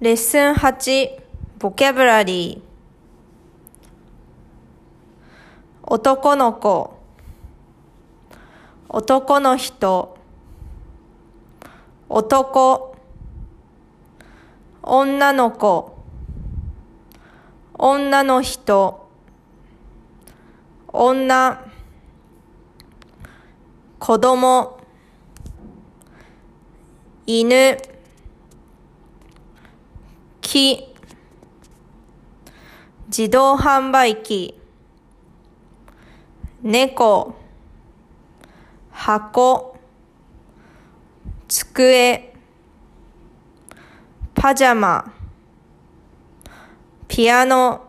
レッスン8ボキャブラリー男の子。男の人。男。女の子。女の人。女。子供。犬。木自動販売機。猫。箱。机。パジャマ。ピアノ。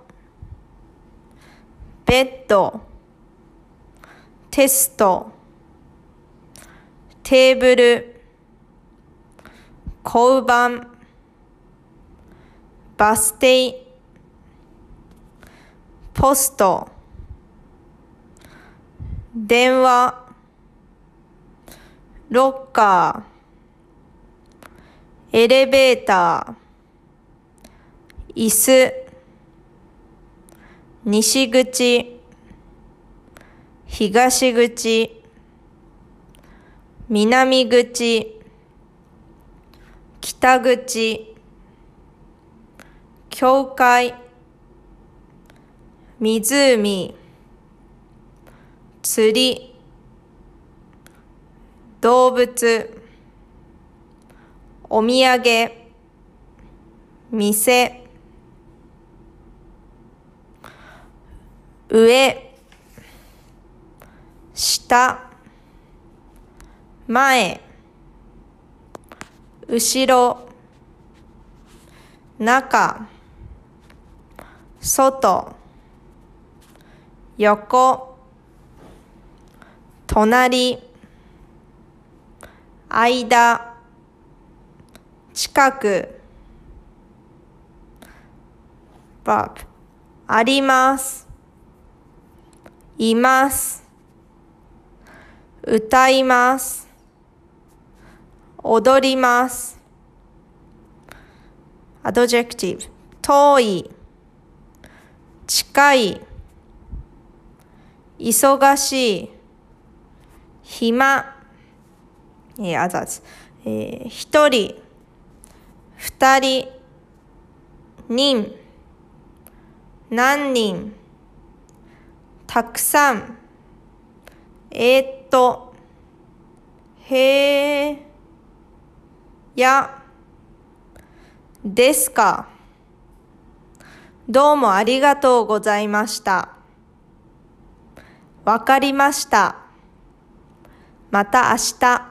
ベッド。テスト。テーブル。交番バス停ポスト電話ロッカーエレベーター椅子西口東口南口北口教会。湖。釣り。動物。お土産。店。上。下。前。後ろ。中。外横隣間近くバブありますいます歌います踊ります。アドジェクティブ遠い。近い忙しい暇えー、あざつ、えー、一人二人人何人たくさん。えー、っとへえやですか。どうもありがとうございました。わかりました。また明日。